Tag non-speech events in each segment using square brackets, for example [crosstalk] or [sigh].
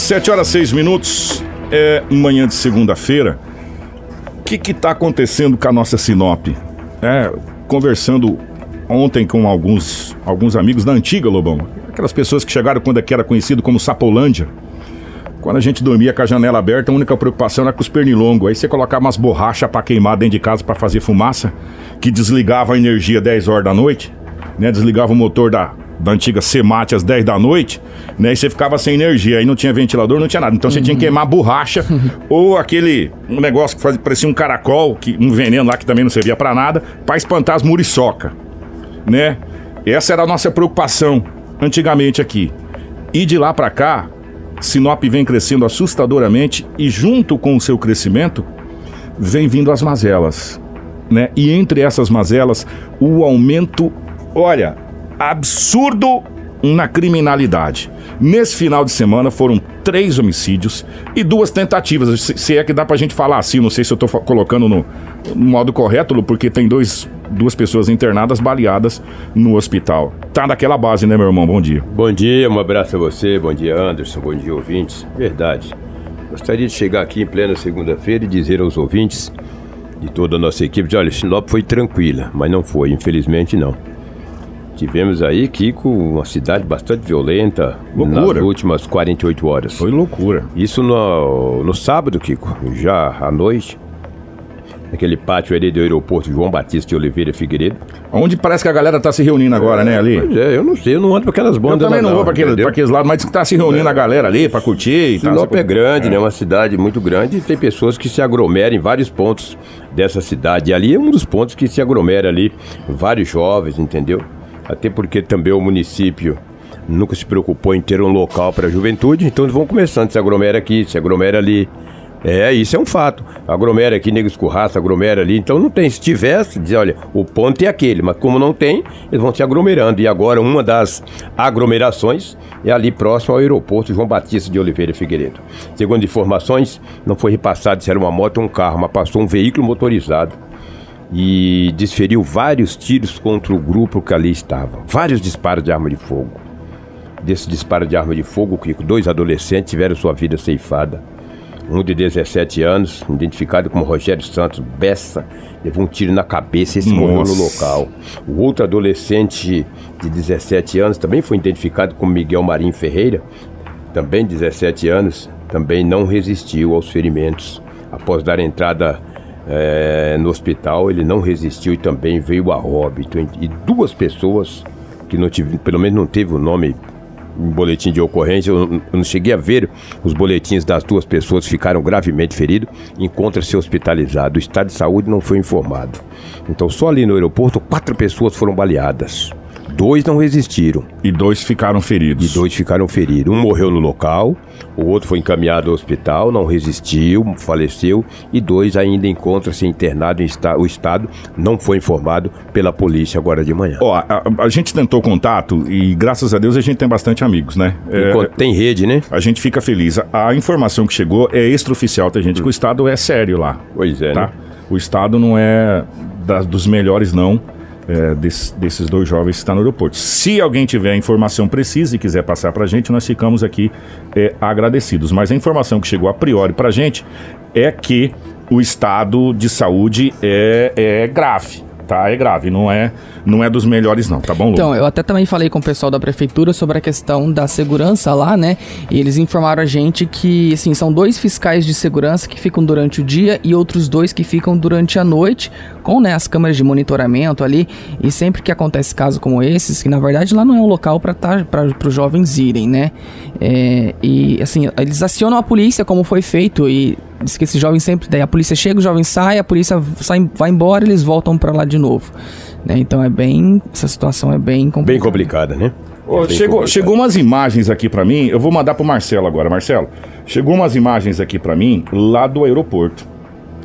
Sete horas seis minutos, é manhã de segunda-feira. O que que tá acontecendo com a nossa Sinop? É, conversando ontem com alguns, alguns amigos da antiga Lobão, aquelas pessoas que chegaram quando aqui era conhecido como Sapolândia. Quando a gente dormia com a janela aberta, a única preocupação era com os pernilongos. Aí você colocava umas borrachas para queimar dentro de casa para fazer fumaça, que desligava a energia 10 horas da noite, né? Desligava o motor da, da antiga Semate às 10 da noite, né? E você ficava sem energia, aí não tinha ventilador, não tinha nada. Então você tinha que queimar borracha [laughs] ou aquele um negócio que fazia, parecia um caracol, que, um veneno lá que também não servia para nada, para espantar as muriçoca, né? Essa era a nossa preocupação antigamente aqui. E de lá para cá, Sinop vem crescendo assustadoramente e junto com o seu crescimento vem vindo as mazelas, né? E entre essas mazelas, o aumento, olha, absurdo na criminalidade. Nesse final de semana foram três homicídios e duas tentativas. Se, é que dá pra gente falar assim, não sei se eu tô colocando no, no modo correto, porque tem dois, duas pessoas internadas, baleadas no hospital. Tá naquela base, né, meu irmão? Bom dia. Bom dia, um abraço a você, bom dia Anderson, bom dia ouvintes. Verdade. Gostaria de chegar aqui em plena segunda-feira e dizer aos ouvintes de toda a nossa equipe de olha, Sinop foi tranquila, mas não foi, infelizmente não. Tivemos aí, Kiko, uma cidade bastante violenta Loucura. nas últimas 48 horas. Foi loucura. Isso no, no sábado, Kiko, já à noite, naquele pátio ali do aeroporto João Batista de Oliveira Figueiredo. Onde parece que a galera tá se reunindo agora, né, ali? Pois é, eu não sei, eu não ando pra aquelas Eu bandas também lá, não vou pra, aquele, pra aqueles lados, mas diz que tá se reunindo a galera ali pra curtir e tal. Sinop é grande, né? Uma cidade muito grande e tem pessoas que se aglomeram em vários pontos dessa cidade. E ali é um dos pontos que se aglomera ali vários jovens, entendeu? Até porque também o município nunca se preocupou em ter um local para a juventude, então eles vão começando, se aglomera aqui, se aglomera ali. É, isso é um fato. Aglomera aqui, nego escurraça, aglomera ali. Então não tem. Se tivesse, dizer, olha, o ponto é aquele, mas como não tem, eles vão se aglomerando. E agora uma das aglomerações é ali próximo ao aeroporto João Batista de Oliveira Figueiredo. Segundo informações, não foi repassado se era uma moto ou um carro, mas passou um veículo motorizado e desferiu vários tiros contra o grupo que ali estava. Vários disparos de arma de fogo. Desse disparo de arma de fogo, dois adolescentes tiveram sua vida ceifada. Um de 17 anos, identificado como Rogério Santos Bessa, levou um tiro na cabeça e se morreu no local. O outro adolescente de 17 anos também foi identificado como Miguel Marinho Ferreira, também 17 anos, também não resistiu aos ferimentos. Após dar entrada eh, no hospital, ele não resistiu e também veio a óbito. E duas pessoas que não tive, pelo menos não teve o nome em boletim de ocorrência, eu não- eu não cheguei a ver os boletins das duas pessoas que ficaram gravemente feridos, encontra-se hospitalizado. O estado de saúde não foi informado. Então, só ali no aeroporto, quatro pessoas foram baleadas. Dois não resistiram E dois ficaram feridos. e dois ficaram feridos. Um morreu no local, o outro foi encaminhado ao hospital, não resistiu, faleceu, e dois ainda encontram-se internados em esta- o estado não foi informado pela polícia agora de manhã. Ó, a, a gente tentou contato e graças a Deus a gente tem bastante amigos, né? É, tem rede, né? a gente fica feliz. A, a informação que chegou é extraoficial, tem gente que o Estado é sério lá, Pois é, tá? né? O Estado não é da- dos melhores, não, é, des- desses dois jovens que estão no aeroporto. Se alguém tiver a informação precisa e quiser passar pra gente, nós ficamos aqui é, agradecidos. Mas a informação que chegou a priori pra gente é que o estado de saúde é, é grave, tá? É grave, não é, não é dos melhores, não, tá bom, Lu? Então, eu até também falei com o pessoal da prefeitura sobre a questão da segurança lá, né? E eles informaram a gente que, assim, são dois fiscais de segurança que ficam durante o dia e outros dois que ficam durante a noite, com né, as câmeras de monitoramento ali. E sempre que acontece caso como esses, que na verdade lá não é um local para tá, os jovens irem, né? É, e, assim, eles acionam a polícia, como foi feito, e diz que esses jovens sempre. Daí a polícia chega, o jovem sai, a polícia sai, vai embora eles voltam para lá de novo. Né? Então é bem. Essa situação é bem complicada. Bem complicada, né? Ô, Bem chegou, complicado. chegou umas imagens aqui pra mim, eu vou mandar pro Marcelo agora. Marcelo, chegou umas imagens aqui pra mim lá do aeroporto.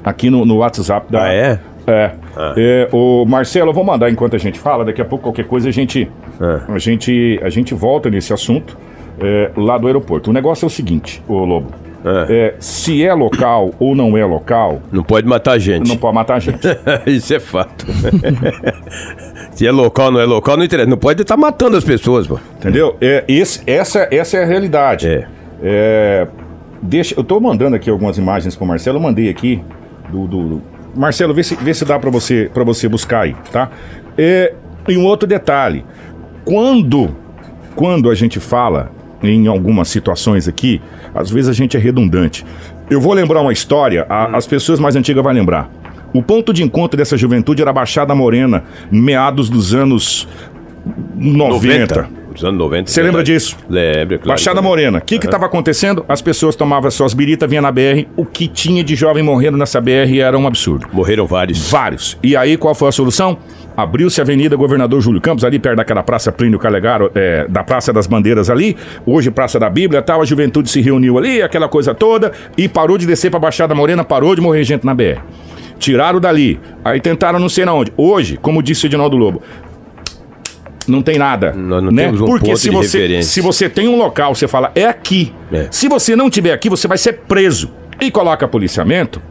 Aqui no, no WhatsApp da. Ah, é? É. Ah. É, o Marcelo, eu vou mandar enquanto a gente fala, daqui a pouco qualquer coisa a gente, Ah. a gente, a gente volta nesse assunto é, lá do aeroporto. O negócio é o seguinte, ô Lobo. Ah. É, se é local ou não é local, Não pode matar gente. não pode matar a gente. [laughs] Isso é fato. [laughs] Se é local ou não é local, não interessa. Não pode estar matando as pessoas, pô. Entendeu? É, esse, essa, essa é a realidade. É. É, deixa, eu tô mandando aqui algumas imagens pro Marcelo, eu mandei aqui do- do- Marcelo, vê se, vê se dá para você, você buscar aí, tá? É, e um outro detalhe. Quando, quando a gente fala em algumas situações aqui, às vezes a gente é redundante. Eu vou lembrar uma história, a- as pessoas mais antigas vão lembrar. O ponto de encontro dessa juventude era a Baixada Morena, meados dos anos 90. Os anos 90. Você lembra verdade. disso? Lembro, claro. Baixada Morena. O que que estava acontecendo? As pessoas tomavam suas biritas, vinha na BR. O que tinha de jovem morrendo nessa BR era um absurdo. Morreram vários. Vários. E aí, qual foi a solução? Abriu-se a Avenida Governador Júlio Campos, ali perto daquela Praça Plínio Calegaro, é, da Praça das Bandeiras ali, hoje Praça da Bíblia tal, a juventude se reuniu ali, aquela coisa toda, e parou de descer pra Baixada Morena, parou de morrer gente na BR. Tiraram dali, aí tentaram não sei na onde. Hoje, como disse o Edinaldo Lobo, não tem nada. Nós não né? temos um Porque ponto se de você, referência. se você tem um local, você fala, é aqui. É. Se você não tiver aqui, você vai ser preso. E coloca policiamento,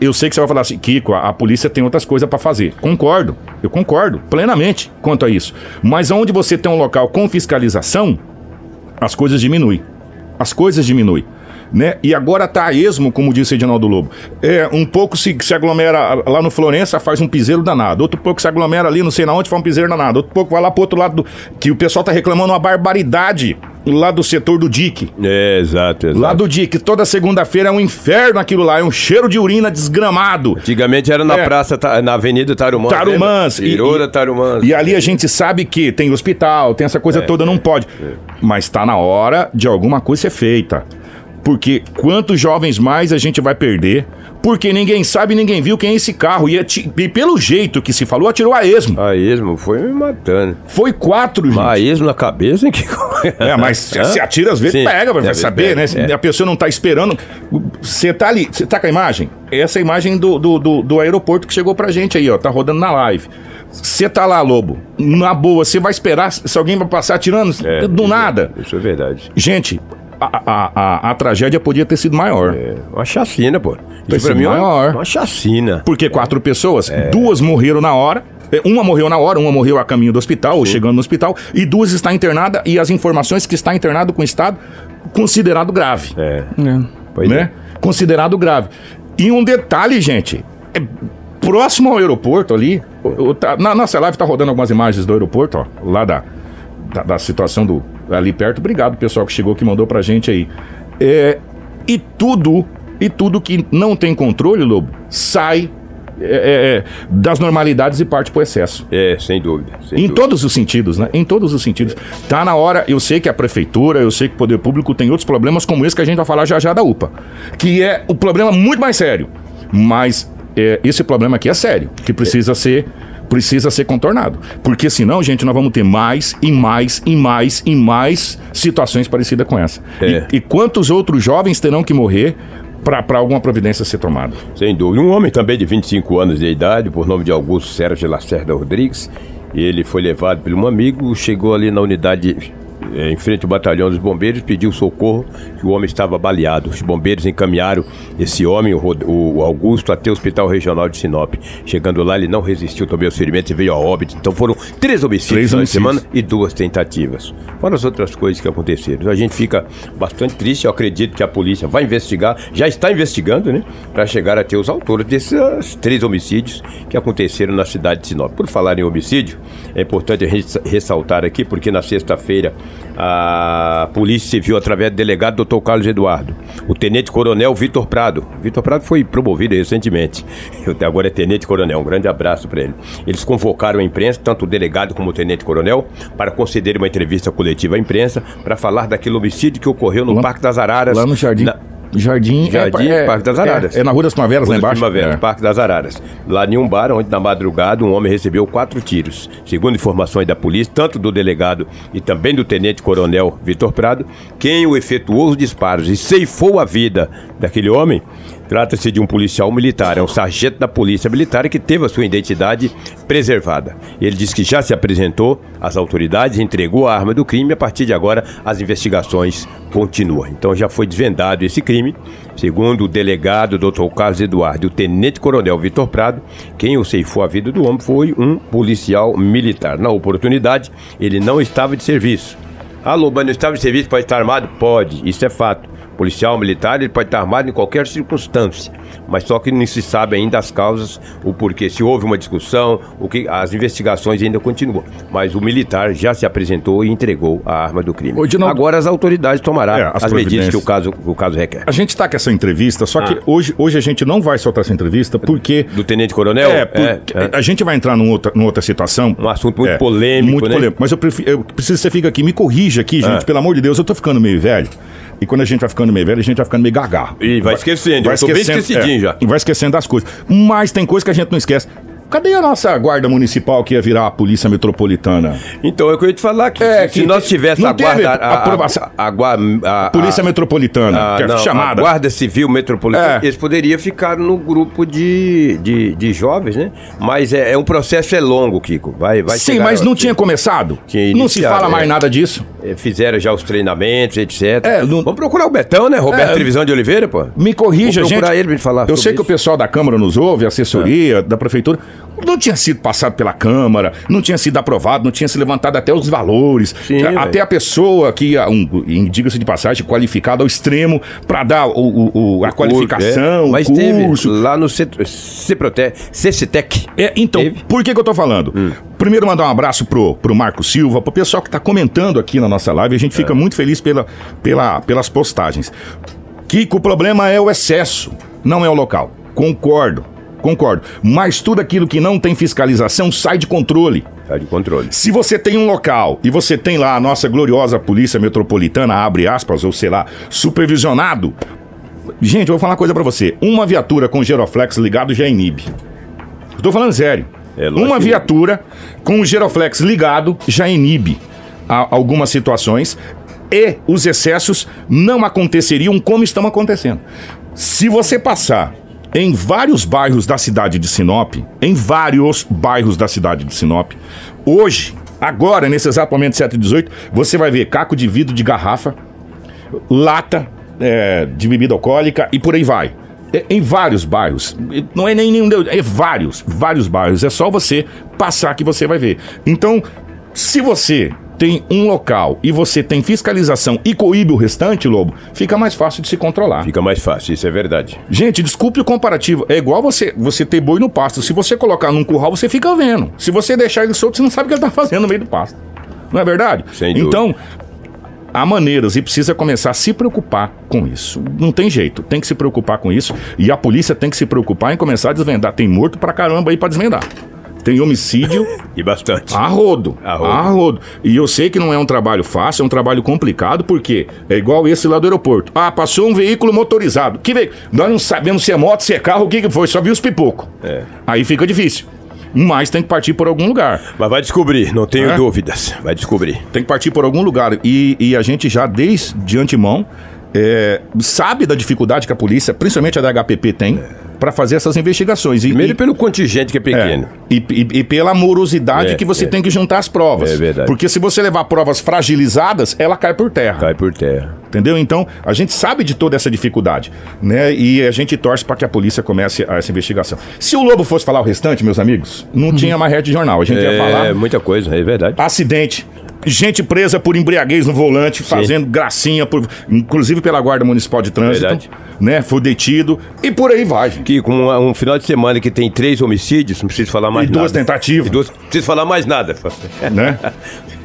eu sei que você vai falar assim, Kiko, a, a polícia tem outras coisas pra fazer. Concordo, eu concordo plenamente quanto a isso. Mas onde você tem um local com fiscalização, as coisas diminuem. As coisas diminuem. Né? E agora tá a esmo, como disse Edinaldo Lobo. É, um pouco se, se aglomera lá no Florença, faz um piseiro danado. Outro pouco se aglomera ali, não sei na onde, faz um piseiro danado. Outro pouco vai lá pro outro lado do. Que o pessoal tá reclamando uma barbaridade lá do setor do DIC. É, exato, exato. Lá do DIC, toda segunda-feira é um inferno aquilo lá, é um cheiro de urina desgramado. Antigamente era na É. praça, Ta- na Avenida Tarumãs. Tarumãs. da Tarumãs. E ali a gente sabe que tem hospital, tem essa coisa toda, não pode. Mas tá na hora de alguma coisa ser feita. Porque quantos jovens mais a gente vai perder? Porque ninguém sabe, ninguém viu quem é esse carro. E, e pelo jeito que se falou, atirou a esmo. A esmo foi me matando. Foi quatro, gente. A esmo na cabeça, hein? Que... É, mas se, Hã? se atira às vezes, Sim. pega, vai saber, vezes né? pega, é. A pessoa não tá esperando. Você tá ali, você tá com a imagem? Essa é a imagem do, do, do, do aeroporto que chegou pra gente aí, ó. Tá rodando na live. Você tá lá, Lobo. Na boa, você vai esperar se alguém vai passar atirando É, do nada. Isso é verdade. Gente, a, a, a, tragédia podia ter sido maior. É uma chacina, pô. Isso pra sido mim é uma, maior. uma chacina. Porque quatro pessoas, É. duas morreram na hora. é, Uma morreu na hora, uma morreu a caminho do hospital, ou chegando no hospital, e duas está internada, e as informações que está internado com estado considerado grave. É. É. Pois né? Considerado grave. E um detalhe, gente, é próximo ao aeroporto ali, o- o- tá- na nossa live tá rodando algumas imagens do aeroporto, ó, lá da, da, da situação do ali perto. Obrigado, pessoal que chegou, que mandou pra gente aí. É, e tudo, e tudo que não tem controle, Lobo, sai é, é, é, das normalidades e parte pro excesso. É, sem dúvida. sem Em dúvida. todos os sentidos, né? Em todos os sentidos. Tá na hora, eu sei que a prefeitura, eu sei que o poder público tem outros problemas como esse que a gente vai falar já já da UPA. Que é o problema muito mais sério. Mas é, esse problema aqui é sério, que precisa ser precisa ser contornado. Porque senão, gente, nós vamos ter mais e mais e mais e mais situações parecidas com essa. É. E, e quantos outros jovens terão que morrer para alguma providência ser tomada? Sem dúvida. Um homem também de 25 anos de idade, por nome de Augusto Sérgio Lacerda Rodrigues. Ele foi levado por um amigo, chegou ali na unidade em frente ao batalhão dos bombeiros, pediu socorro, que o homem estava baleado. Os bombeiros encaminharam esse homem, o, Augusto, até o Hospital Regional de Sinop. Chegando lá, ele não resistiu também aos ferimentos e veio a óbito. Então foram três homicídios na semana e duas tentativas. Fora as outras coisas que aconteceram. A gente fica bastante triste. Eu acredito que a polícia vai investigar, já está investigando, né? Para chegar a ter os autores desses três homicídios que aconteceram na cidade de Sinop. Por falar em homicídio, é importante a gente ressaltar aqui, porque na sexta-feira a Polícia Civil, através do delegado Dr. Carlos Eduardo, o Tenente Coronel Vitor Prado. Vitor Prado foi promovido recentemente. [laughs] Agora é Tenente Coronel. Um grande abraço para ele. Eles convocaram a imprensa, tanto o delegado como o Tenente Coronel, para conceder uma entrevista coletiva à imprensa para falar daquele homicídio que ocorreu no Lá- Parque das Araras. Lá no Jardim. Na- Jardim, Jardim, Parque das Araras. É, é na Rua das Primaveras, lá embaixo. Primaveras, É. Parque das Araras. Lá em um bar, onde na madrugada um homem recebeu quatro tiros. Segundo informações da polícia, tanto do delegado e também do tenente-coronel Vitor Prado, quem o efetuou os disparos e ceifou a vida daquele homem, trata-se de um policial militar, é um sargento da polícia militar que teve a sua identidade preservada. Ele disse que já se apresentou às autoridades, entregou a arma do crime e a partir de agora as investigações continuam. Então já foi desvendado esse crime. Segundo o delegado Dr. Carlos Eduardo e o tenente-coronel Vitor Prado, quem o ceifou a vida do homem foi um policial militar. Na oportunidade, ele não estava de serviço. Alô, mas no estado de serviço pode estar armado? Pode, isso é fato. Policial, militar, ele pode estar armado em qualquer circunstância, mas só que não se sabe ainda as causas, o porquê. Se houve uma discussão, o que as investigações ainda continuam. Mas o militar já se apresentou e entregou a arma do crime. Ô, Dinaldo- Agora as autoridades tomarão É, as as, medidas que o caso, que o caso requer. A gente está com essa entrevista, só que Ah. hoje, hoje a gente não vai soltar essa entrevista porque. Do tenente coronel? É, porque é. a gente vai entrar numa outra, numa outra situação. Um assunto muito polêmico, Muito né? polêmico. Mas eu, prefiro, eu preciso que você fique aqui. Me corrija aqui, gente. Ah. Pelo amor de Deus, eu tô ficando meio velho. E quando a gente vai ficando meio velho, a gente vai ficando meio gaga. E vai esquecendo, eu tô bem esquecidinho já. E vai esquecendo das coisas. Mas tem coisa que a gente não esquece. Cadê a nossa guarda municipal que ia virar a polícia metropolitana? Então, é eu ia te falar que É, se que nós tivéssemos a guarda... A, a, aprovação. a, a- a- Polícia metropolitana, a- que é não, chamada. a Guarda Civil Metropolitana, É. eles poderiam ficar no grupo de, de, de jovens, né? Mas é, é um processo é longo, Kiko. Vai, vai Sim, mas não tinha começado? Não se fala é. mais nada disso. É, Fizeram já os treinamentos, etc. É, não- Vamos procurar o Betão, né? Roberto É. Trevisão de Oliveira, pô. Me corrija, Vou gente. procurar ele pra ele falar Eu sei que o isso. É. pessoal da Câmara nos ouve, a assessoria da Prefeitura. Não tinha sido passado pela Câmara, não tinha sido aprovado, não tinha se levantado até os valores. Sim, até velho. a pessoa que, um, diga-se de passagem, qualificada ao extremo para dar o, o- o- a qualificação, É, Mas o teve curso. lá no Cet- Ceprote- CCTEC. É, então, Teve? por que, que eu tô falando? Hum. Primeiro, mandar um abraço pro, pro Marco Silva, pro pessoal que tá comentando aqui na nossa live. A gente É. fica muito feliz pela, pela, pelas postagens. Kiko, o problema é o excesso, não é o local. Concordo, concordo. Mas tudo aquilo que não tem fiscalização sai de controle. Tá de controle. Se você tem um local e você tem lá a nossa gloriosa Polícia Metropolitana, abre aspas, ou sei lá, supervisionado. Gente, eu vou falar uma coisa pra você. Uma viatura com giroflex ligado já inibe. Eu tô falando sério. É, uma que- viatura com o giroflex ligado já inibe a- algumas situações e os excessos não aconteceriam como estão acontecendo. Se você passar em vários bairros da cidade de Sinop, em vários bairros da cidade de Sinop, hoje, agora, nesse exato momento 7 e 18, você vai ver caco de vidro de garrafa, lata é, de bebida alcoólica e por aí vai. É, em vários bairros. Não é nem nenhum, é vários, vários bairros. É só você passar que você vai ver. Então, se você tem um local e você tem fiscalização e coíbe o restante, Lobo, fica mais fácil de se controlar. Fica mais fácil, isso é verdade. Gente, desculpe o comparativo. É igual você, você ter boi no pasto. Se você colocar num curral, você fica vendo. Se você deixar ele solto, você não sabe o que ele tá [laughs] fazendo no meio do pasto. Não é verdade? Sem dúvida. Então, há maneiras e precisa começar a se preocupar com isso. Não tem jeito, tem que se preocupar com isso. E a polícia tem que se preocupar em começar a desvendar. Tem morto pra caramba aí pra desvendar. Tem homicídio [laughs] E bastante. a rodo. A rodo. A rodo. E eu sei que não é um trabalho fácil, é um trabalho complicado, porque é igual esse lá do aeroporto. Ah, passou um veículo motorizado. Que veículo? Nós não sabemos se é moto, se é carro, o que, que foi, só vi os pipocos. É. Aí fica difícil. Mas tem que partir por algum lugar. Mas vai descobrir, não tenho É? dúvidas. Vai descobrir. Tem que partir por algum lugar. E, e a gente já, desde de antemão, é, sabe da dificuldade que a polícia, principalmente a da HPP, tem para fazer essas investigações. E, Primeiro e- pelo contingente que é pequeno. É, e, e- e pela morosidade É, que você é. tem que juntar as provas. É verdade. Porque se você levar provas fragilizadas, ela cai por terra. Cai por terra. Entendeu? Então, a gente sabe de toda essa dificuldade, né? E a gente torce para que a polícia comece essa investigação. Se o Lobo fosse falar o restante, meus amigos, não tinha mais rede de jornal. A gente ia É falar muita coisa, é verdade. acidente, gente presa por embriaguez no volante, fazendo gracinha, por, inclusive pela Guarda Municipal de Trânsito, Verdade. né? Foi detido e por aí vai, gente. Que com um, um final de semana que tem três homicídios, não preciso falar mais E nada. duas tentativas. E duas, não preciso falar mais nada. [laughs] né?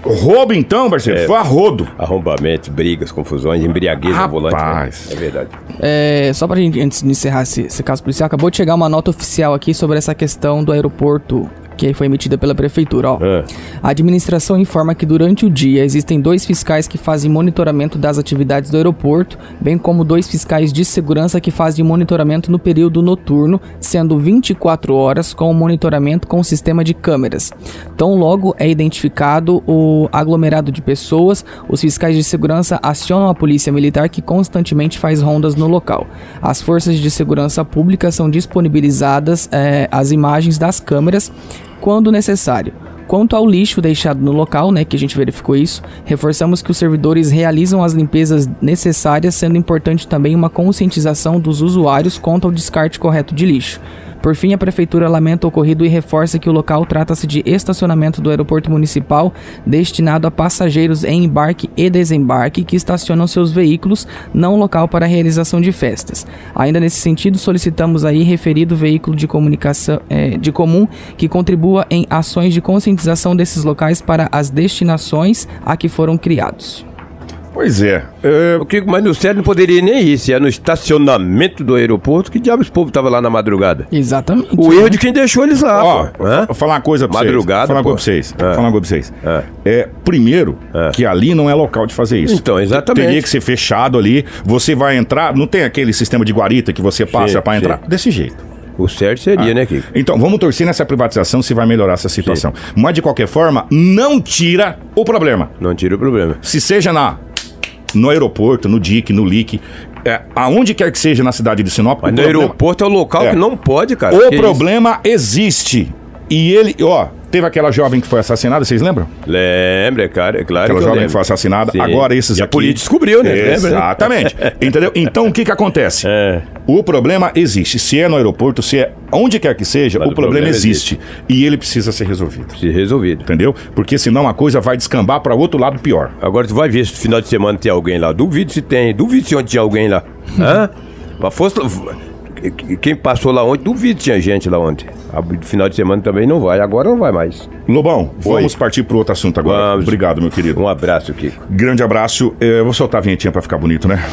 Roubo então, parceiro, É. foi a rodo. Arrombamentos, brigas, confusões, embriaguez no volante. né? Rapaz. É verdade. É, só pra gente, antes de encerrar esse, esse caso policial, acabou de chegar uma nota oficial aqui sobre essa questão do aeroporto que foi emitida pela prefeitura, ó. Ah. A administração informa que durante o dia existem dois fiscais que fazem monitoramento das atividades do aeroporto, bem como dois fiscais de segurança que fazem monitoramento no período noturno, sendo 24 horas com o monitoramento com o sistema de câmeras. Tão logo é identificado o aglomerado de pessoas, os fiscais de segurança acionam a polícia militar que constantemente faz rondas no local. As forças de segurança pública são disponibilizadas eh, as imagens das câmeras quando necessário. Quanto ao lixo deixado no local, né, que a gente verificou isso, reforçamos que os servidores realizam as limpezas necessárias, sendo importante também uma conscientização dos usuários quanto ao descarte correto de lixo. Por fim, a Prefeitura lamenta o ocorrido e reforça que o local trata-se de estacionamento do aeroporto municipal destinado a passageiros em embarque e desembarque que estacionam seus veículos, não local para realização de festas. Ainda nesse sentido, solicitamos aí referido veículo de comunicação é, de comum que contribua em ações de conscientização desses locais para as destinações a que foram criados. Pois é. é O que, no sério não poderia nem ir. Se é no estacionamento do aeroporto, que diabos o povo tava lá na madrugada? Exatamente. O erro de quem deixou eles lá, Ó, pô. Hã? vou falar uma coisa pra Madrugada, vocês. Falar uma coisa pra vocês. É. Falar uma coisa pra vocês. É. É, primeiro, que ali não é local de fazer isso. Então, exatamente. Teria que ser fechado ali. Você vai entrar, não tem aquele sistema de guarita que você passa Sim, pra sim. entrar? Desse jeito. O certo seria, né, Kiko? Então, vamos torcer nessa privatização se vai melhorar essa situação. Mas, de qualquer forma, não tira o problema. Não tira o problema. Se seja na no aeroporto, no DIC, no LIC, é, aonde quer que seja na cidade de Sinop, Mas o no problema- aeroporto é o local É. que não pode, cara. o Que problema existe. E ele, ó, teve aquela jovem que foi assassinada, vocês lembram? Lembra, cara, é claro Aquela que jovem que foi assassinada. Sim. Agora esses E a aqui. polícia descobriu, né? Lembra, né? Exatamente. Entendeu? Então o que que acontece? [laughs] É. O problema existe. Se é no aeroporto, se é onde quer que seja, Mas o problema, problema existe. E ele precisa ser resolvido. Se resolvido. Entendeu? Porque senão a coisa vai descambar para outro lado pior. Agora tu vai ver se no final de semana tem alguém lá. Duvido se tem. Duvido se ontem tinha alguém lá. [laughs] Hã? Mas fosse. Quem passou lá ontem, duvido se tinha gente lá ontem. Final de semana também não vai. Agora não vai mais. Lobão, Oi. vamos partir para outro assunto agora. Vamos. Obrigado, meu querido. Um abraço, Kiko. Grande abraço. Eh, vou soltar a vinhetinha para ficar bonito, né?